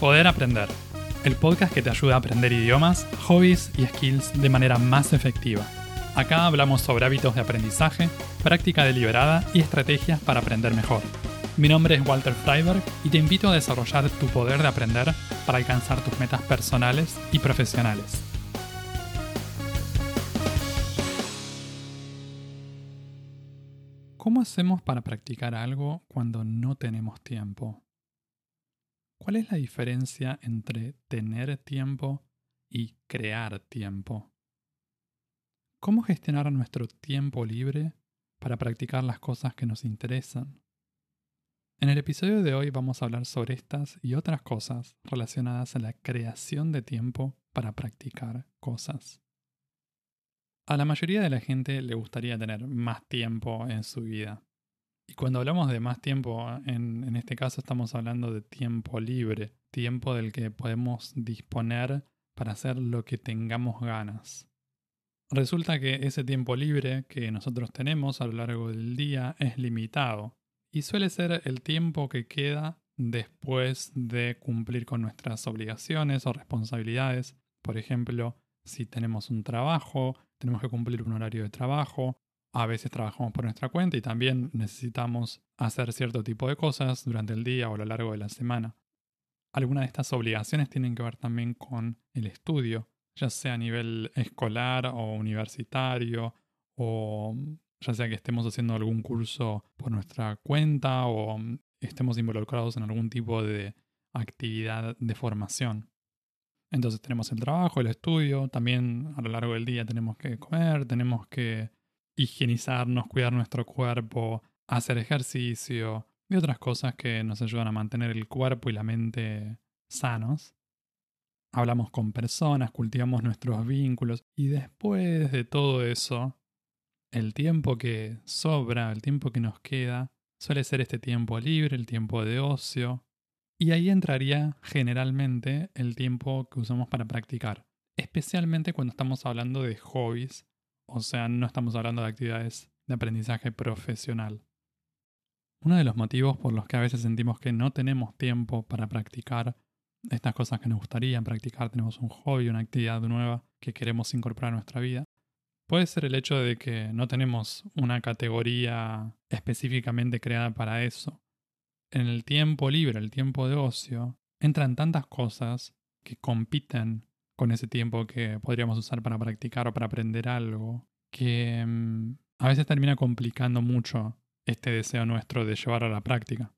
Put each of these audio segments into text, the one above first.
Poder Aprender, el podcast que te ayuda a aprender idiomas, hobbies y skills de manera más efectiva. Acá hablamos sobre hábitos de aprendizaje, práctica deliberada y estrategias para aprender mejor. Mi nombre es Walter Freiberg y te invito a desarrollar tu poder de aprender para alcanzar tus metas personales y profesionales. ¿Cómo hacemos para practicar algo cuando no tenemos tiempo? ¿Cuál es la diferencia entre tener tiempo y crear tiempo? ¿Cómo gestionar nuestro tiempo libre para practicar las cosas que nos interesan? En el episodio de hoy vamos a hablar sobre estas y otras cosas relacionadas a la creación de tiempo para practicar cosas. A la mayoría de la gente le gustaría tener más tiempo en su vida. Y cuando hablamos de más tiempo, en, en, este caso estamos hablando de tiempo libre, tiempo del que podemos disponer para hacer lo que tengamos ganas. Resulta que ese tiempo libre que nosotros tenemos a lo largo del día es limitado y suele ser el tiempo que queda después de cumplir con nuestras obligaciones o responsabilidades. Por ejemplo, si tenemos un trabajo, tenemos que cumplir un horario de trabajo, a veces trabajamos por nuestra cuenta y también necesitamos hacer cierto tipo de cosas durante el día o a lo largo de la semana. Algunas de estas obligaciones tienen que ver también con el estudio, ya sea a nivel escolar o universitario o ya sea que estemos haciendo algún curso por nuestra cuenta o mm, estemos involucrados en algún tipo de actividad de formación. Entonces tenemos el trabajo, el estudio, también a lo largo del día tenemos que comer, tenemos que higienizarnos, cuidar nuestro cuerpo, hacer ejercicio y otras cosas que nos ayudan a mantener el cuerpo y la mente sanos. Hablamos con personas, cultivamos nuestros vínculos y después de todo eso el tiempo que sobra, el tiempo que nos queda, suele ser este tiempo libre, el tiempo de ocio. Y ahí entraría generalmente el tiempo que usamos para practicar, especialmente cuando estamos hablando de hobbies, o sea, no estamos hablando de actividades de aprendizaje profesional. Uno de los motivos por los que a veces sentimos que no tenemos tiempo para practicar estas cosas que nos gustaría practicar, tenemos un hobby, una actividad nueva que queremos incorporar a nuestra vida, Puede ser el hecho de que no tenemos una categoría específicamente creada para eso. En el tiempo libre, el tiempo de ocio, entran tantas cosas que compiten con ese tiempo que podríamos usar para practicar o para aprender algo, que mm, a veces termina complicando mucho este deseo nuestro de llevar a la práctica.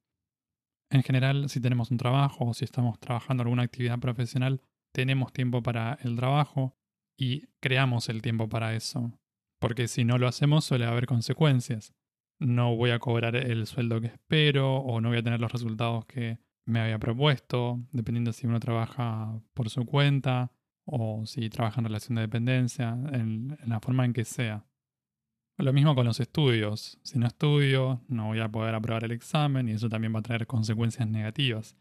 En general, si tenemos un trabajo o si estamos trabajando alguna actividad profesional, tenemos tiempo para el trabajo, y creamos el tiempo para eso. Porque si no lo hacemos suele haber consecuencias. No voy a cobrar el sueldo que espero o no voy a tener los resultados que me había propuesto, dependiendo si uno trabaja por su cuenta o si trabaja en relación de dependencia, en, la forma en que sea. Lo mismo con los estudios. Si no estudio, no voy a poder aprobar el examen y eso también va a traer consecuencias negativas.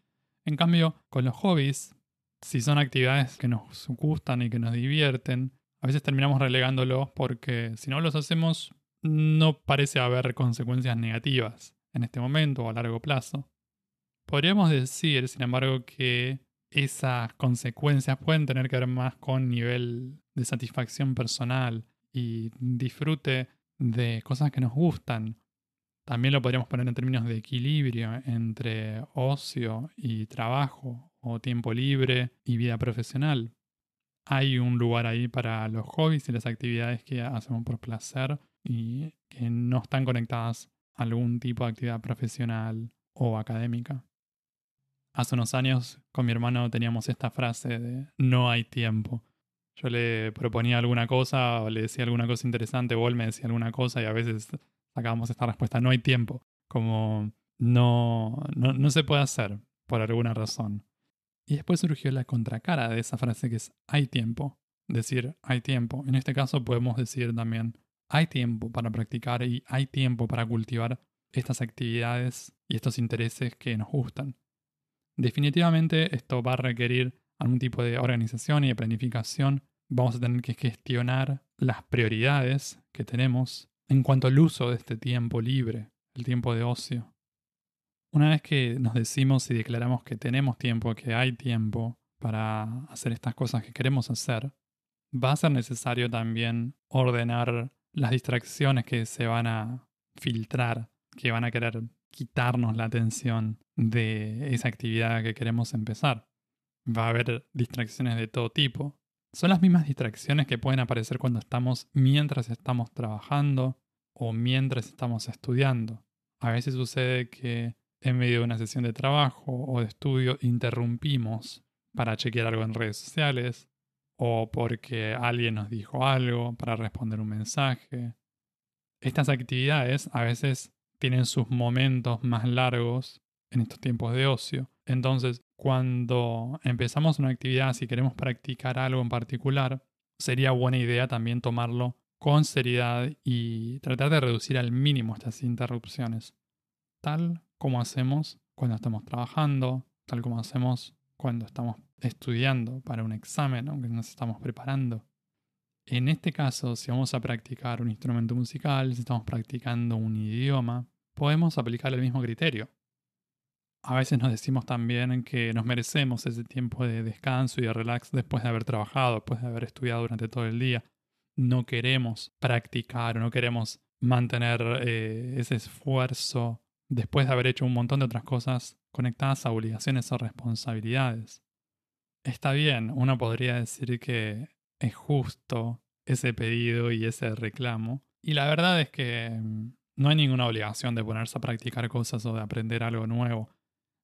En cambio, con los hobbies si son actividades que nos gustan y que nos divierten, a veces terminamos relegándolos porque si no los hacemos no parece haber consecuencias negativas en este momento o a largo plazo. Podríamos decir, sin embargo, que esas consecuencias pueden tener que ver más con nivel de satisfacción personal y disfrute de cosas que nos gustan. También lo podríamos poner en términos de equilibrio entre ocio y trabajo o tiempo libre y vida profesional. Hay un lugar ahí para los hobbies y las actividades que hacemos por placer y que no están conectadas a algún tipo de actividad profesional o académica. Hace unos años con mi hermano teníamos esta frase de no hay tiempo. Yo le proponía alguna cosa o le decía alguna cosa interesante o él me decía alguna cosa y a veces sacábamos esta respuesta, no hay tiempo, como no, no, no se puede hacer por alguna razón. Y después surgió la contracara de esa frase que es hay tiempo. Decir hay tiempo. En este caso podemos decir también hay tiempo para practicar y hay tiempo para cultivar estas actividades y estos intereses que nos gustan. Definitivamente esto va a requerir algún tipo de organización y de planificación. Vamos a tener que gestionar las prioridades que tenemos en cuanto al uso de este tiempo libre, el tiempo de ocio. Una vez que nos decimos y declaramos que tenemos tiempo, que hay tiempo para hacer estas cosas que queremos hacer, va a ser necesario también ordenar las distracciones que se van a filtrar, que van a querer quitarnos la atención de esa actividad que queremos empezar. Va a haber distracciones de todo tipo. Son las mismas distracciones que pueden aparecer cuando estamos mientras estamos trabajando o mientras estamos estudiando. A veces sucede que en medio de una sesión de trabajo o de estudio interrumpimos para chequear algo en redes sociales o porque alguien nos dijo algo para responder un mensaje. Estas actividades a veces tienen sus momentos más largos en estos tiempos de ocio. Entonces, cuando empezamos una actividad, si queremos practicar algo en particular, sería buena idea también tomarlo con seriedad y tratar de reducir al mínimo estas interrupciones, tal como hacemos cuando estamos trabajando, tal como hacemos cuando estamos estudiando para un examen, aunque nos estamos preparando. En este caso, si vamos a practicar un instrumento musical, si estamos practicando un idioma, podemos aplicar el mismo criterio. A veces nos decimos también que nos merecemos ese tiempo de descanso y de relax después de haber trabajado, después de haber estudiado durante todo el día. No queremos practicar o no queremos mantener eh, ese esfuerzo después de haber hecho un montón de otras cosas conectadas a obligaciones o responsabilidades. Está bien, uno podría decir que es justo ese pedido y ese reclamo. Y la verdad es que mm, no hay ninguna obligación de ponerse a practicar cosas o de aprender algo nuevo.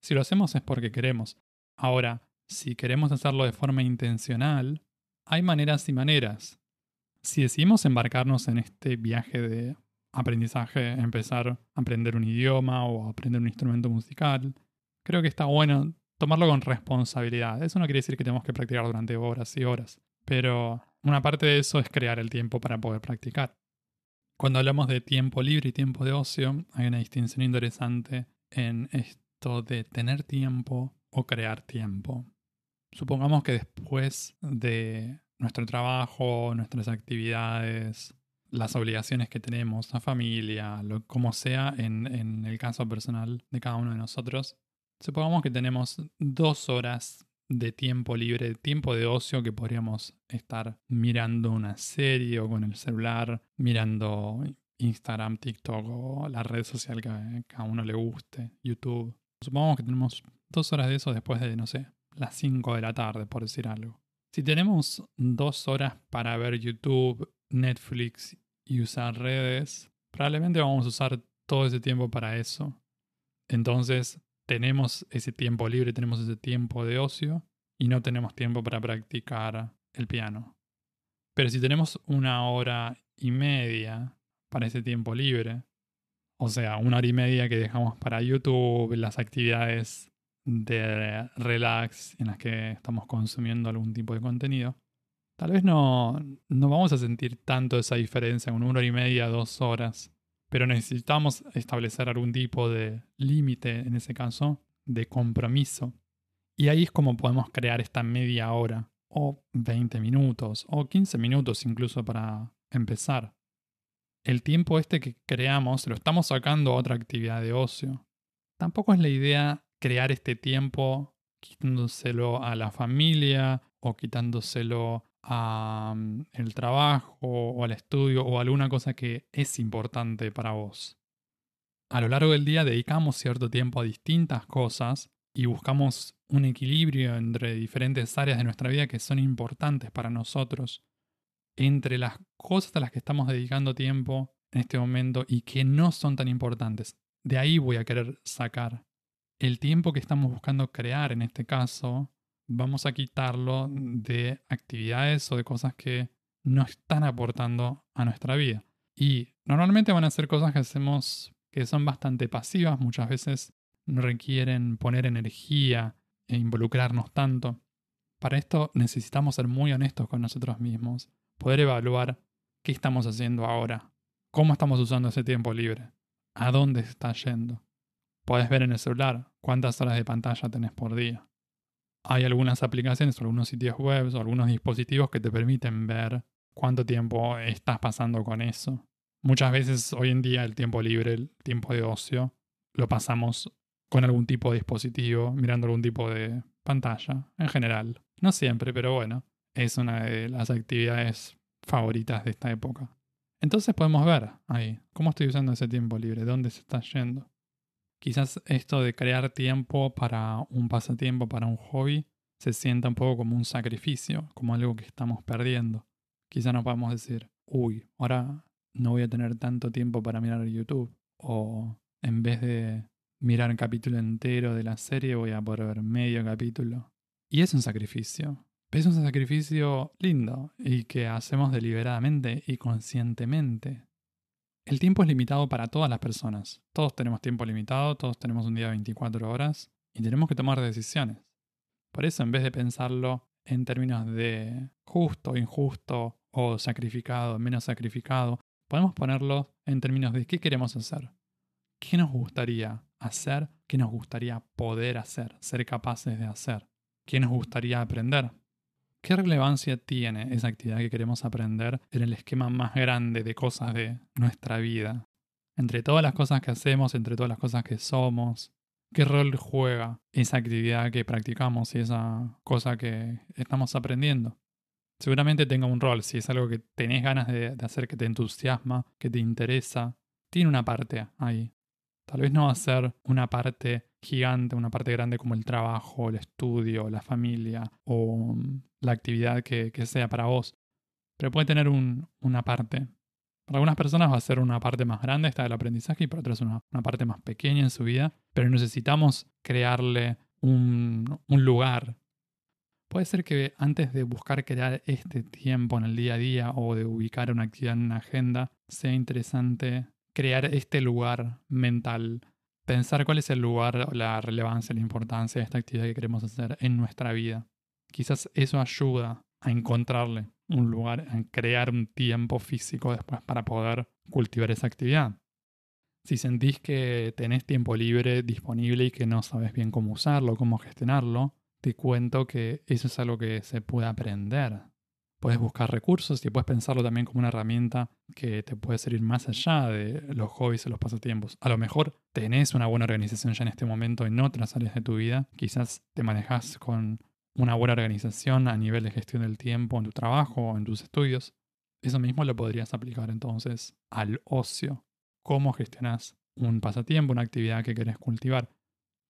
Si lo hacemos es porque queremos. Ahora, si queremos hacerlo de forma intencional, hay maneras y maneras. Si decidimos embarcarnos en este viaje de aprendizaje, empezar a aprender un idioma o aprender un instrumento musical, creo que está bueno tomarlo con responsabilidad. Eso no quiere decir que tenemos que practicar durante horas y horas. Pero una parte de eso es crear el tiempo para poder practicar. Cuando hablamos de tiempo libre y tiempo de ocio, hay una distinción interesante en esto de tener tiempo o crear tiempo. Supongamos que después de nuestro trabajo, nuestras actividades, las obligaciones que tenemos, la familia, lo, como sea en, en el caso personal de cada uno de nosotros, supongamos que tenemos dos horas de tiempo libre, tiempo de ocio que podríamos estar mirando una serie o con el celular, mirando Instagram, TikTok o la red social que a uno le guste, YouTube. Supongamos que tenemos dos horas de eso después de, no sé, las 5 de la tarde, por decir algo. Si tenemos dos horas para ver YouTube, Netflix y usar redes, probablemente vamos a usar todo ese tiempo para eso. Entonces, tenemos ese tiempo libre, tenemos ese tiempo de ocio y no tenemos tiempo para practicar el piano. Pero si tenemos una hora y media para ese tiempo libre, o sea, una hora y media que dejamos para YouTube, las actividades de relax en las que estamos consumiendo algún tipo de contenido, tal vez no, no vamos a sentir tanto esa diferencia una hora y media, dos horas pero necesitamos establecer algún tipo de límite, en ese caso, de compromiso. Y ahí es como podemos crear esta media hora, o 20 minutos, o 15 minutos incluso para empezar. El tiempo este que creamos lo estamos sacando a otra actividad de ocio. Tampoco es la idea crear este tiempo quitándoselo a la familia o quitándoselo al mm, trabajo o al estudio o alguna cosa que es importante para vos. A lo largo del día dedicamos cierto tiempo a distintas cosas y buscamos un equilibrio entre diferentes áreas de nuestra vida que son importantes para nosotros. Entre las cosas a las que estamos dedicando tiempo en este momento y que no son tan importantes. De ahí voy a querer sacar el tiempo que estamos buscando crear en este caso vamos a quitarlo de actividades o de cosas que no están aportando a nuestra vida. Y normalmente van a ser cosas que hacemos que son bastante pasivas, muchas veces no requieren poner energía e involucrarnos tanto. Para esto necesitamos ser muy honestos con nosotros mismos, poder evaluar qué estamos haciendo ahora, cómo estamos usando ese tiempo libre, a dónde está yendo. Puedes ver en el celular cuántas horas de pantalla tenés por día hay algunas aplicaciones, algunos sitios web o algunos dispositivos que te permiten ver cuánto tiempo estás pasando con eso. Muchas veces hoy en día el tiempo libre, el tiempo de ocio, lo pasamos con algún tipo de dispositivo, mirando algún tipo de pantalla, en general. No siempre, pero bueno, es una de las actividades favoritas de esta época. Entonces podemos ver ahí cómo estoy usando ese tiempo libre, dónde se está yendo. Quizás esto de crear tiempo para un pasatiempo, para un hobby, se sienta un poco como un sacrificio, como algo que estamos perdiendo. Quizás no podemos decir, uy, ahora no voy a tener tanto tiempo para mirar YouTube. O en vez de mirar un capítulo entero de la serie, voy a poder ver medio capítulo. Y es un sacrificio. es un sacrificio lindo y que hacemos deliberadamente y conscientemente. El tiempo es limitado para todas las personas. Todos tenemos tiempo limitado, todos tenemos un día de 24 horas y tenemos que tomar decisiones. Por eso, en vez de pensarlo en términos de justo, injusto o sacrificado, menos sacrificado, podemos ponerlo en términos de qué queremos hacer. ¿Qué nos gustaría hacer? ¿Qué nos gustaría poder hacer? Ser capaces de hacer. ¿Qué nos gustaría aprender? ¿Qué relevancia tiene esa actividad que queremos aprender en el esquema más grande de cosas de nuestra vida? Entre todas las cosas que hacemos, entre todas las cosas que somos, ¿qué rol juega esa actividad que practicamos y esa cosa que estamos aprendiendo? Seguramente tenga un rol, si es algo que tenés ganas de, hacer, que te entusiasma, que te interesa, tiene una parte ahí. Tal vez no va a ser una parte gigante, una parte grande como el trabajo, el estudio, la familia o mm, la actividad que, sea para vos, pero puede tener una parte. Para algunas personas va a ser una parte más grande esta del aprendizaje y para otras una, una parte más pequeña en su vida, pero necesitamos crearle un, un lugar. Puede ser que antes de buscar crear este tiempo en el día a día o de ubicar una actividad en una agenda, sea interesante crear este lugar mental, pensar cuál es el lugar, la relevancia, la importancia de esta actividad que queremos hacer en nuestra vida. Quizás eso ayuda a encontrarle un lugar, a crear un tiempo físico después para poder cultivar esa actividad. Si sentís que tenés tiempo libre disponible y que no sabes bien cómo usarlo, cómo gestionarlo, te cuento que eso es algo que se puede aprender puedes buscar recursos y puedes pensarlo también como una herramienta que te puede servir más allá de los hobbies o los pasatiempos. A lo mejor tenés una buena organización ya en este momento en otras áreas de tu vida. Quizás te manejas con una buena organización a nivel de gestión del tiempo en tu trabajo o en tus estudios. Eso mismo lo podrías aplicar entonces al ocio. ¿Cómo gestionas un pasatiempo, una actividad que querés cultivar?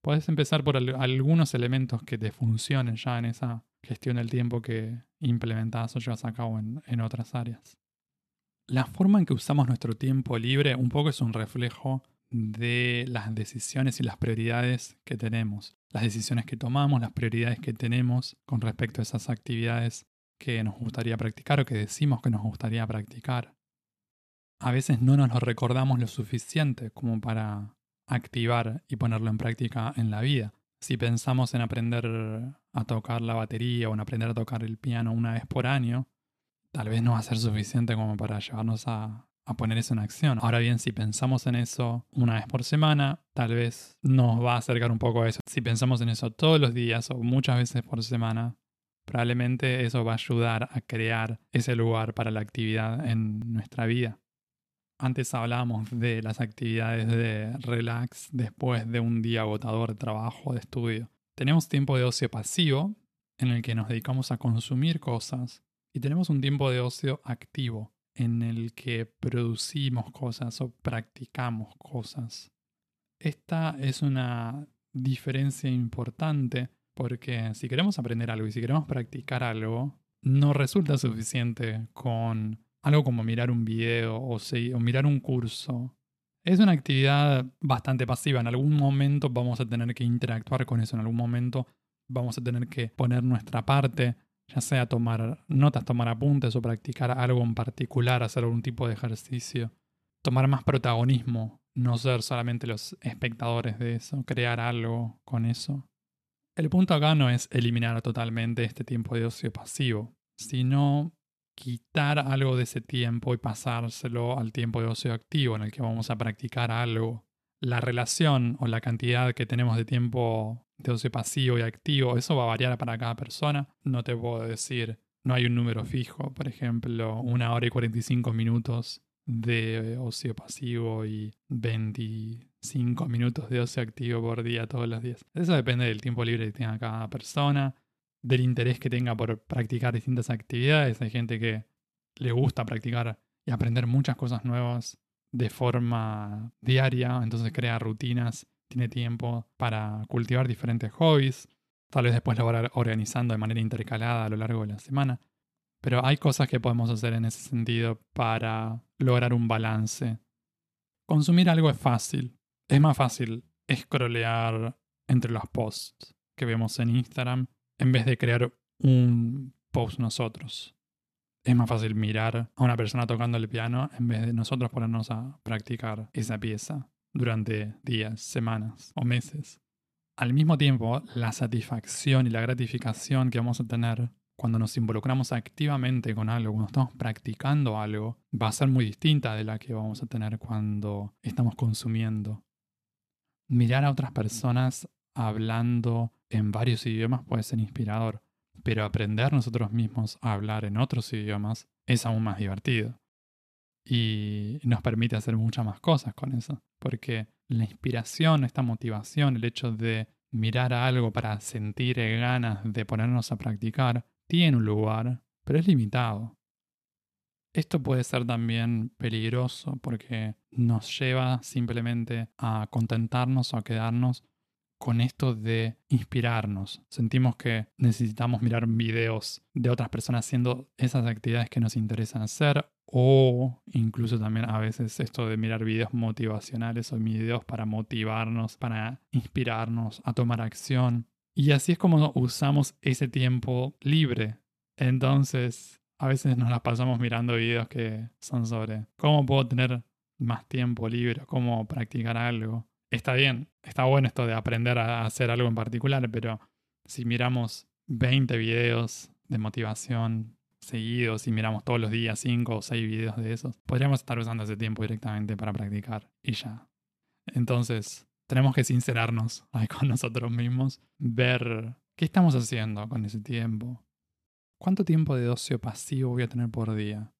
Puedes empezar por algunos elementos que te funcionen ya en esa gestión del tiempo que implementas o llevas a cabo en, en otras áreas. La forma en que usamos nuestro tiempo libre un poco es un reflejo de las decisiones y las prioridades que tenemos, las decisiones que tomamos, las prioridades que tenemos con respecto a esas actividades que nos gustaría practicar o que decimos que nos gustaría practicar. A veces no nos lo recordamos lo suficiente como para activar y ponerlo en práctica en la vida. Si pensamos en aprender a tocar la batería o en aprender a tocar el piano una vez por año, tal vez no va a ser suficiente como para llevarnos a, poner eso en acción. Ahora bien, si pensamos en eso una vez por semana, tal vez nos va a acercar un poco a eso. Si pensamos en eso todos los días o muchas veces por semana, probablemente eso va a ayudar a crear ese lugar para la actividad en nuestra vida. Antes hablábamos de las actividades de relax después de un día agotador de trabajo, de estudio. Tenemos tiempo de ocio pasivo, en el que nos dedicamos a consumir cosas, y tenemos un tiempo de ocio activo, en el que producimos cosas o practicamos cosas. Esta es una diferencia importante porque si queremos aprender algo y si queremos practicar algo, no resulta suficiente con algo como mirar un video o, o mirar un curso. Es una actividad bastante pasiva. En algún momento vamos a tener que interactuar con eso. En algún momento vamos a tener que poner nuestra parte, ya sea tomar notas, tomar apuntes o practicar algo en particular, hacer algún tipo de ejercicio. Tomar más protagonismo, no ser solamente los espectadores de eso, crear algo con eso. El punto acá no es eliminar totalmente este tiempo de ocio pasivo, sino quitar algo de ese tiempo y pasárselo al tiempo de ocio activo en el que vamos a practicar algo. La relación o la cantidad que tenemos de tiempo de ocio pasivo y activo, eso va a variar para cada persona. No te puedo decir, no hay un número fijo, por ejemplo, una hora y 45 minutos de ocio pasivo y 25 5 minutos de ocio activo por día todos los días. Eso depende del tiempo libre que tenga cada persona, del interés que tenga por practicar distintas actividades. Hay gente que le gusta practicar y aprender muchas cosas nuevas de forma diaria, entonces crea rutinas, tiene tiempo para cultivar diferentes hobbies, tal vez después lo va organizando de manera intercalada a lo largo de la semana. Pero hay cosas que podemos hacer en ese sentido para lograr un balance. Consumir algo es fácil. Es más fácil scrollear entre los posts que vemos en Instagram en vez de crear un post nosotros. Es más fácil mirar a una persona tocando el piano en vez de nosotros ponernos a practicar esa pieza durante días, semanas o meses. Al mismo tiempo, la satisfacción y la gratificación que vamos a tener cuando nos involucramos activamente con algo, cuando estamos practicando algo, va a ser muy distinta de la que vamos a tener cuando estamos consumiendo. Mirar a otras personas hablando en varios idiomas puede ser inspirador, pero aprender nosotros mismos a hablar en otros idiomas es aún más divertido. Y nos permite hacer muchas más cosas con eso, porque la inspiración, esta motivación, el hecho de mirar a algo para sentir ganas de ponernos a practicar, tiene un lugar, pero es limitado. Esto puede ser también peligroso porque nos lleva simplemente a contentarnos o a quedarnos con esto de inspirarnos. Sentimos que necesitamos mirar videos de otras personas haciendo esas actividades que nos interesan hacer o incluso también a veces esto de mirar videos motivacionales o videos para motivarnos, para inspirarnos a tomar acción. Y así es como usamos ese tiempo libre. Entonces, a veces nos las pasamos mirando videos que son sobre cómo puedo tener más tiempo libre, cómo practicar algo. Está bien, está bueno esto de aprender a hacer algo en particular, pero si miramos 20 videos de motivación seguidos y miramos todos los días 5 o 6 videos de esos, podríamos estar usando ese tiempo directamente para practicar y ya. Entonces, tenemos que sincerarnos con nosotros mismos, ver qué estamos haciendo con ese tiempo. ¿Cuánto tiempo de ocio pasivo voy a tener por día?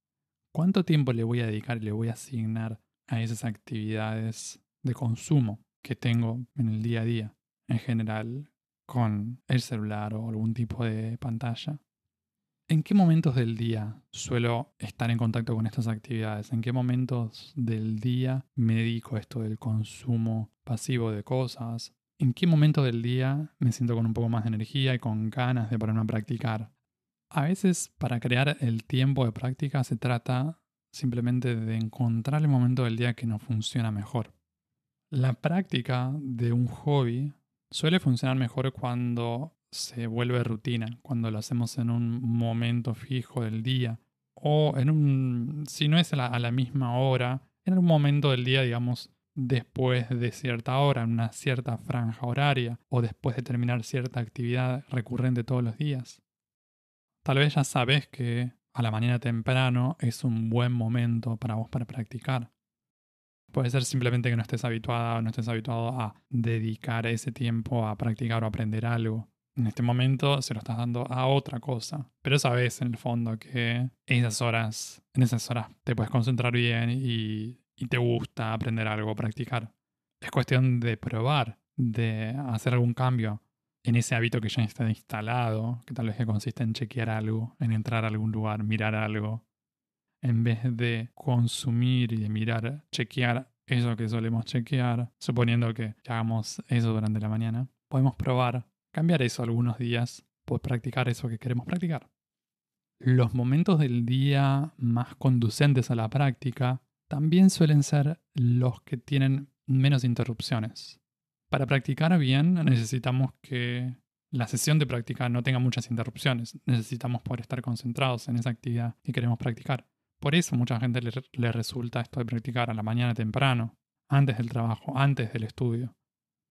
¿Cuánto tiempo le voy a dedicar y le voy a asignar a esas actividades de consumo que tengo en el día a día, en general, con el celular o algún tipo de pantalla? ¿En qué momentos del día suelo estar en contacto con estas actividades? ¿En qué momentos del día me dedico a esto del consumo pasivo de cosas? ¿En qué momento del día me siento con un poco más de energía y con ganas de ponerme a practicar? A veces para crear el tiempo de práctica se trata simplemente de encontrar el momento del día que nos funciona mejor. La práctica de un hobby suele funcionar mejor cuando se vuelve rutina, cuando lo hacemos en un momento fijo del día o en un, si no es a la, misma hora, en un momento del día, digamos, después de cierta hora, en una cierta franja horaria o después de terminar cierta actividad recurrente todos los días. Tal vez ya sabes que a la mañana temprano es un buen momento para vos para practicar. Puede ser simplemente que no estés habituada o no estés habituado a dedicar ese tiempo a practicar o aprender algo en este momento se lo estás dando a otra cosa. Pero sabes en el fondo que esas horas, en esas horas te puedes concentrar bien y, y te gusta aprender algo, practicar. Es cuestión de probar, de hacer algún cambio en ese hábito que ya está instalado, que tal vez que consiste en chequear algo, en entrar a algún lugar, mirar algo, en vez de consumir y de mirar, chequear eso que solemos chequear, suponiendo que hagamos eso durante la mañana, podemos probar cambiar eso algunos días por practicar eso que queremos practicar. Los momentos del día más conducentes a la práctica también suelen ser los que tienen menos interrupciones. Para practicar bien necesitamos que la sesión de práctica no tenga muchas interrupciones. Necesitamos poder estar concentrados en esa actividad que queremos practicar. Por eso mucha gente le, le resulta esto de practicar a la mañana temprano, antes del trabajo, antes del estudio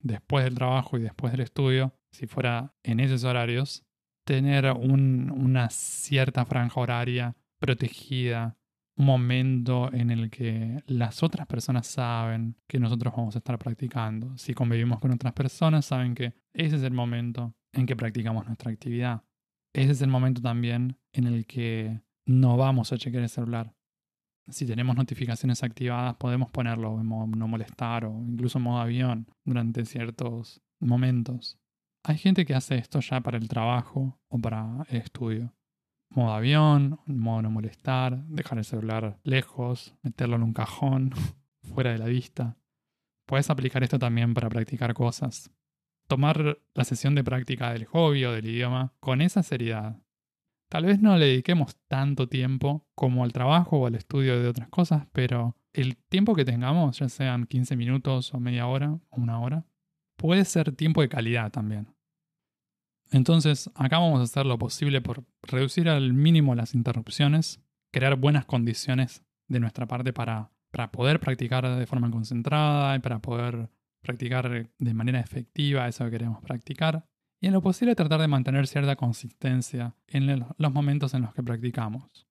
después del trabajo y después del estudio, si fuera en esos horarios, tener una cierta franja horaria protegida, un momento en el que las otras personas saben que nosotros vamos a estar practicando. Si convivimos con otras personas, saben que ese es el momento en que practicamos nuestra actividad. Ese es el momento también en el que no vamos a chequear el celular. si tenemos notificaciones activadas, podemos ponerlo en modo no molestar o incluso en modo avión durante ciertos momentos. Hay gente que hace esto ya para el trabajo o para el estudio. Modo avión, modo no molestar, dejar el celular lejos, meterlo en un cajón, fuera de la vista. Puedes aplicar esto también para practicar cosas. Tomar la sesión de práctica del hobby o del idioma con esa seriedad. Tal vez no le dediquemos tanto tiempo como al trabajo o al estudio de otras cosas, pero el tiempo que tengamos, ya sean 15 minutos o media hora o una hora, puede ser tiempo de calidad también. Entonces, acá vamos a hacer lo posible por reducir al mínimo las interrupciones, crear buenas condiciones de nuestra parte para para poder practicar de forma concentrada y para poder practicar de manera efectiva eso que queremos practicar. Y en lo posible tratar de mantener cierta consistencia en los momentos en los que practicamos.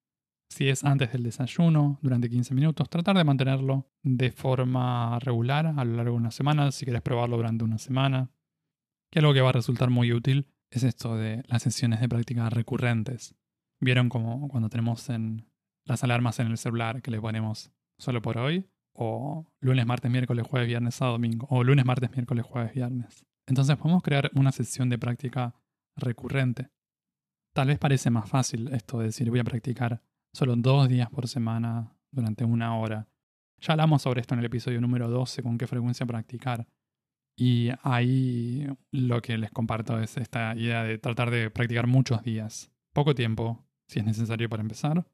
Si es antes del desayuno, durante 15 minutos, tratar de mantenerlo de forma regular a lo largo de una semana, si quieres probarlo durante una semana. Que algo que va a resultar muy útil es esto de las sesiones de práctica recurrentes. Vieron como cuando tenemos en las alarmas en el celular que le ponemos solo por hoy, o lunes, martes, miércoles, jueves, viernes, sábado, domingo, o lunes, martes, miércoles, jueves, viernes. Entonces podemos crear una sesión de práctica recurrente. Tal vez parece más fácil esto de decir voy a practicar solo dos días por semana durante una hora. Ya hablamos sobre esto en el episodio número 12, con qué frecuencia practicar. Y ahí lo que les comparto es esta idea de tratar de practicar muchos días. Poco tiempo, si es necesario para empezar,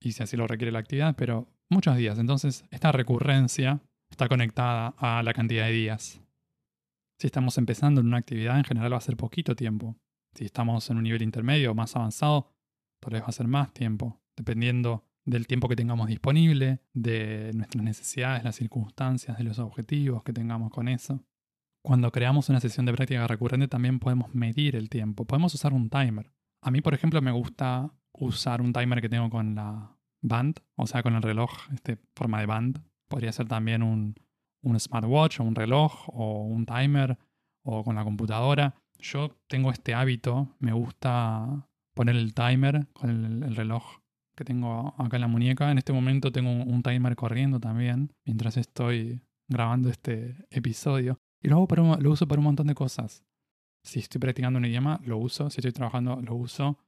y si así lo requiere la actividad, pero muchos días. Entonces, esta recurrencia está conectada a la cantidad de días. Si estamos empezando en una actividad, en general va a ser poquito tiempo. Si estamos en un nivel intermedio o más avanzado, tal vez va a ser más tiempo, dependiendo del tiempo que tengamos disponible, de nuestras necesidades, las circunstancias, de los objetivos que tengamos con eso. Cuando creamos una sesión de práctica recurrente también podemos medir el tiempo, podemos usar un timer. A mí, por ejemplo, me gusta usar un timer que tengo con la band, o sea, con el reloj, este forma de band. Podría ser también un, un smartwatch o un reloj o un timer o con la computadora. Yo tengo este hábito, me gusta poner el timer con el, reloj que tengo acá en la muñeca. En este momento tengo un, timer corriendo también mientras estoy grabando este episodio. Y lo, lo uso para un montón de cosas. Si estoy practicando un idioma, lo uso. Si estoy trabajando, lo uso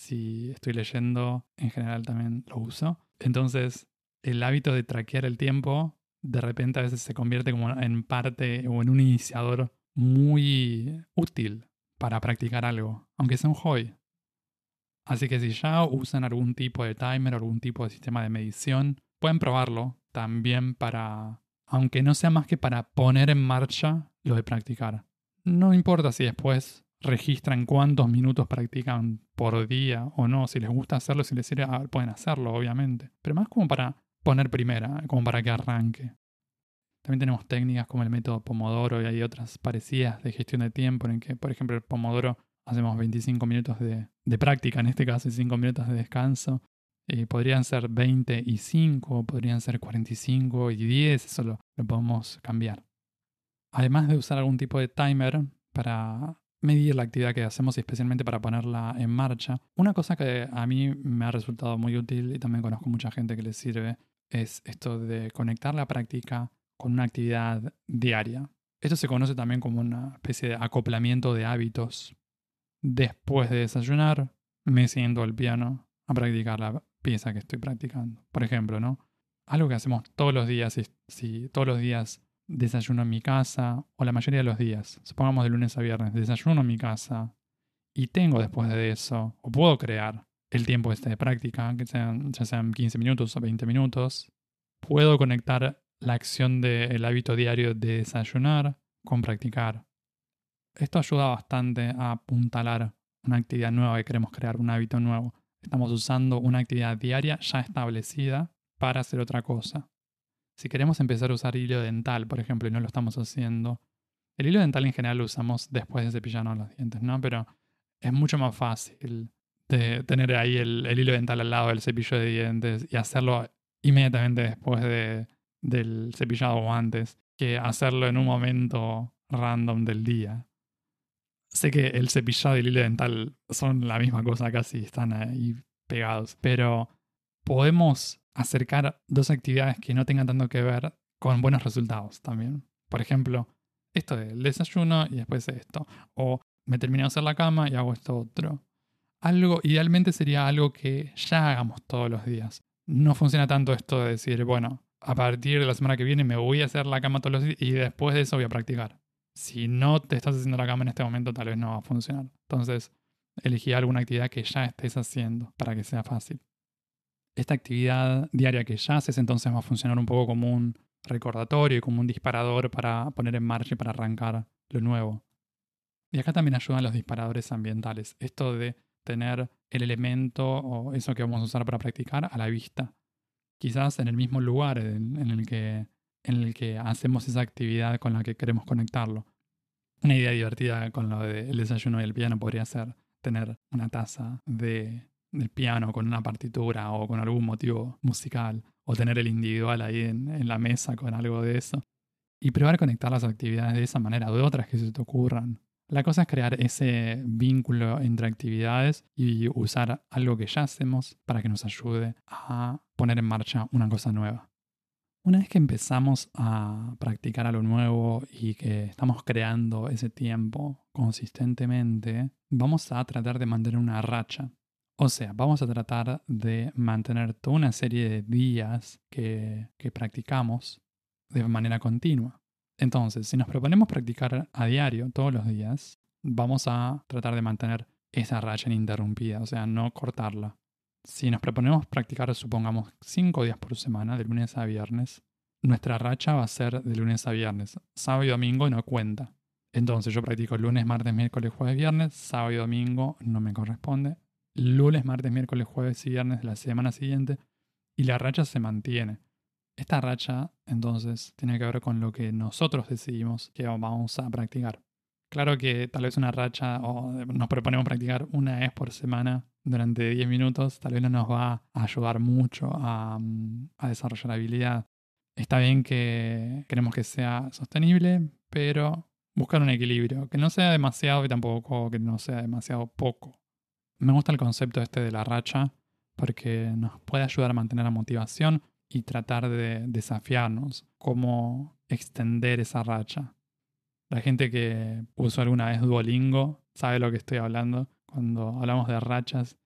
si estoy leyendo, en general también lo uso. Entonces, el hábito de traquear el tiempo de repente a veces se convierte como en parte o en un iniciador muy útil para practicar algo, aunque sea un hobby. Así que si ya usan algún tipo de timer, algún tipo de sistema de medición, pueden probarlo también para, aunque no sea más que para poner en marcha lo de practicar. No importa si después registran cuántos minutos practican por día o no. Si les gusta hacerlo, si les sirve, ah, pueden hacerlo, obviamente. Pero más como para poner primera, como para que arranque. También tenemos técnicas como el método Pomodoro y hay otras parecidas de gestión de tiempo en que, por ejemplo, el Pomodoro hacemos 25 minutos de, práctica, en este caso, y 5 minutos de descanso. Podrían ser 20 y 5, podrían ser 45 y 10, eso lo podemos cambiar. Además de usar algún tipo de timer para medir la actividad que hacemos y especialmente para ponerla en marcha. Una cosa que a mí me ha resultado muy útil y también conozco mucha gente que le sirve es esto de conectar la práctica con una actividad diaria. Esto se conoce también como una especie de acoplamiento de hábitos. Después de desayunar, me siento al piano a practicar la pieza que estoy practicando. Por ejemplo, ¿no? Algo que hacemos todos los días, si, si todos los días desayuno en mi casa, o la mayoría de los días, supongamos de lunes a viernes, desayuno en mi casa y tengo después de eso, o puedo crear el tiempo este de práctica, que sean, sean 15 minutos o 20 minutos, puedo conectar la acción del hábito diario de desayunar con practicar. Esto ayuda bastante a apuntalar una actividad nueva que queremos crear, un hábito nuevo. Estamos usando una actividad diaria ya establecida para hacer otra cosa. Si queremos empezar a usar hilo dental, por ejemplo, y no lo estamos haciendo, el hilo dental en general lo usamos después de cepillarnos los dientes, ¿no? Pero es mucho más fácil de tener ahí el, hilo dental al lado del cepillo de dientes y hacerlo inmediatamente después de, del cepillado o antes que hacerlo en un momento random del día. Sé que el cepillado y el hilo dental son la misma cosa casi, están ahí pegados, pero podemos acercar dos actividades que no tengan tanto que ver con buenos resultados también. Por ejemplo, esto del desayuno y después esto. O me termino de hacer la cama y hago esto otro. Algo, idealmente sería algo que ya hagamos todos los días. No funciona tanto esto de decir, bueno, a partir de la semana que viene me voy a hacer la cama todos los días y después de eso voy a practicar. Si no te estás haciendo la cama en este momento, tal vez no va a funcionar. Entonces, elegí alguna actividad que ya estés haciendo para que sea fácil. Esta actividad diaria que ya haces entonces va a funcionar un poco como un recordatorio y como un disparador para poner en marcha y para arrancar lo nuevo. Y acá también ayudan los disparadores ambientales. Esto de tener el elemento o eso que vamos a usar para practicar a la vista. Quizás en el mismo lugar en, el, que, en el que hacemos esa actividad con la que queremos conectarlo. Una idea divertida con lo del desayuno y el piano podría ser tener una taza de, del piano con una partitura o con algún motivo musical, o tener el individual ahí en, en la mesa con algo de eso. Y probar conectar las actividades de esa manera o de otras que se te ocurran. La cosa es crear ese vínculo entre actividades y usar algo que ya hacemos para que nos ayude a poner en marcha una cosa nueva. Una vez que empezamos a practicar algo nuevo y que estamos creando ese tiempo consistentemente, vamos a tratar de mantener una racha. O sea, vamos a tratar de mantener toda una serie de días que, que practicamos de manera continua. Entonces, si nos proponemos practicar a diario, todos los días, vamos a tratar de mantener esa racha ininterrumpida, o sea, no cortarla. Si nos proponemos practicar, supongamos, cinco días por semana, de lunes a viernes, nuestra racha va a ser de lunes a viernes. Sábado y domingo no cuenta. Entonces yo practico lunes, martes, miércoles, jueves, viernes. Sábado y domingo no me corresponde. Lunes, martes, miércoles, jueves y viernes de la semana siguiente. Y la racha se mantiene. Esta racha, entonces, tiene que ver con lo que nosotros decidimos que vamos a practicar. Claro que tal vez una racha o nos proponemos practicar una vez por semana durante 10 minutos, tal vez no nos va a ayudar mucho a, a desarrollar la habilidad. Está bien que queremos que sea sostenible, pero buscar un equilibrio, que no sea demasiado y tampoco que no sea demasiado poco. Me gusta el concepto este de la racha porque nos puede ayudar a mantener la motivación y tratar de desafiarnos, cómo extender esa racha. La gente que usó alguna vez Duolingo sabe lo que estoy hablando. Cuando hablamos de rachas,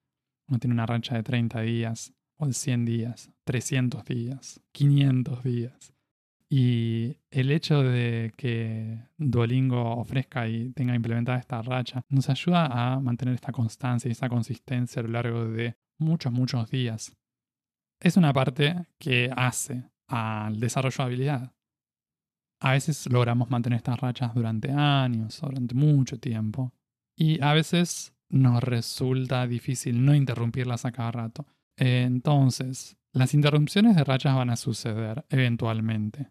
uno tiene una racha de 30 días, o de 100 días, 300 días, 500 días. Y el hecho de que Duolingo ofrezca y tenga implementada esta racha nos ayuda a mantener esta constancia y esta consistencia a lo largo de muchos, muchos días es una parte que hace al desarrollo de habilidad. A veces logramos mantener estas rachas durante años durante mucho tiempo. Y a veces nos resulta difícil no interrumpirlas a cada rato. Entonces, las interrupciones de rachas van a suceder eventualmente.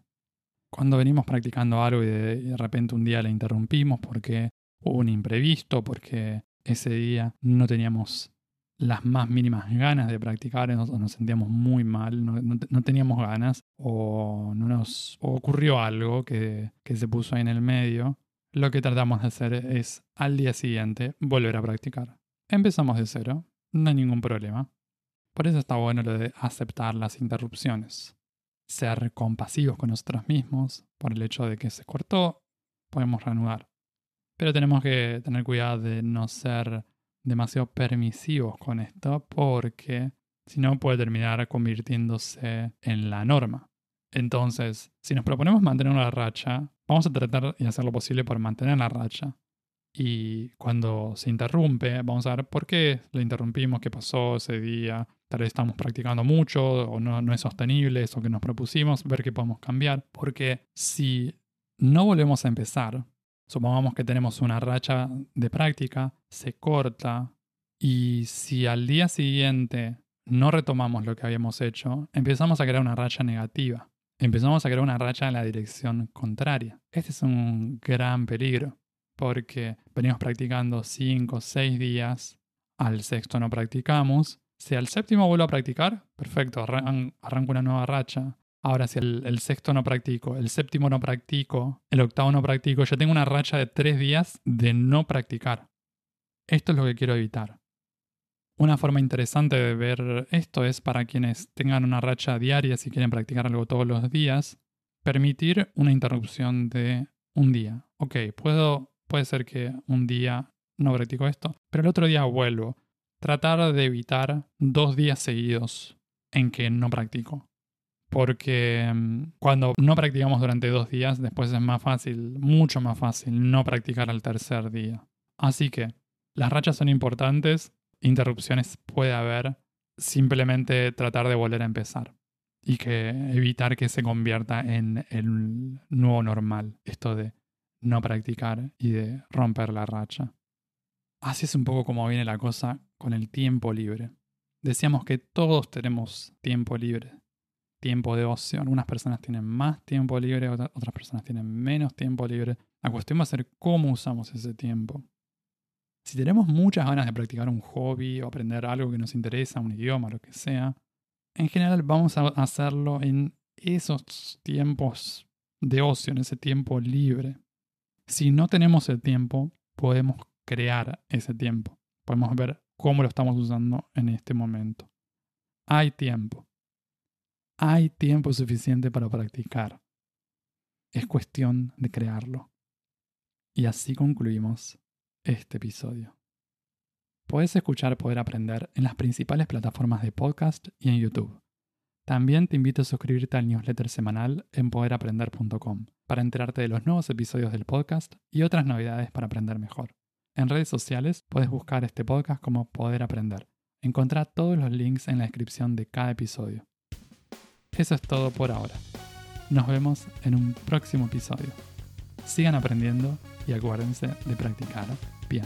Cuando venimos practicando algo y de repente un día la interrumpimos porque hubo un imprevisto, porque ese día no teníamos las más mínimas ganas de practicar, nos, nos sentíamos muy mal, no, teníamos ganas, o no nos ocurrió algo que, que se puso ahí en el medio, lo que tratamos de hacer es al día siguiente volver a practicar. Empezamos de cero, no hay ningún problema. Por eso está bueno lo de aceptar las interrupciones. Ser compasivos con nosotros mismos, por el hecho de que se cortó, podemos reanudar. Pero tenemos que tener cuidado de no ser demasiado permisivos con esto porque si no puede terminar convirtiéndose en la norma. Entonces, si nos proponemos mantener una racha, vamos a tratar de hacer lo posible por mantener la racha. Y cuando se interrumpe, vamos a ver por qué lo interrumpimos, qué pasó ese día. Tal vez estamos practicando mucho o no, no es sostenible eso que nos propusimos, ver qué podemos cambiar. Porque si no volvemos a empezar, Supongamos que tenemos una racha de práctica, se corta y si al día siguiente no retomamos lo que habíamos hecho, empezamos a crear una racha negativa. Empezamos a crear una racha en la dirección contraria. Este es un gran peligro porque venimos practicando 5 o 6 días, al sexto no practicamos. Si al séptimo vuelvo a practicar, perfecto, arranco una nueva racha. Ahora, si el, sexto no practico, el séptimo no practico, el octavo no practico, yo tengo una racha de tres días de no practicar. Esto es lo que quiero evitar. Una forma interesante de ver esto es para quienes tengan una racha diaria, si quieren practicar algo todos los días, permitir una interrupción de un día. Ok, puedo, puede ser que un día no practico esto, pero el otro día vuelvo. Tratar de evitar dos días seguidos en que no practico. Porque mm, cuando no practicamos durante dos días, después es más fácil, mucho más fácil, no practicar al tercer día. Así que las rachas son importantes, interrupciones puede haber, simplemente tratar de volver a empezar y que evitar que se convierta en el nuevo normal, esto de no practicar y de romper la racha. Así es un poco como viene la cosa con el tiempo libre. Decíamos que todos tenemos tiempo libre, tiempo de ocio. Algunas personas tienen más tiempo libre, otras personas tienen menos tiempo libre. La cuestión va a ser cómo usamos ese tiempo. Si tenemos muchas ganas de practicar un hobby o aprender algo que nos interesa, un idioma, lo que sea, en general vamos a hacerlo en esos tiempos de ocio, en ese tiempo libre. Si no tenemos el tiempo, podemos crear ese tiempo. Podemos ver cómo lo estamos usando en este momento. Hay tiempo. Hay tiempo suficiente para practicar. Es cuestión de crearlo. Y así concluimos este episodio. Puedes escuchar Poder Aprender en las principales plataformas de podcast y en YouTube. También te invito a suscribirte al newsletter semanal en poderaprender.com para enterarte de los nuevos episodios del podcast y otras novedades para aprender mejor. En redes sociales puedes buscar este podcast como Poder Aprender. Encontrá todos los links en la descripción de cada episodio. Eso es todo por ahora. Nos vemos en un próximo episodio. Sigan aprendiendo y acuérdense de practicar bien.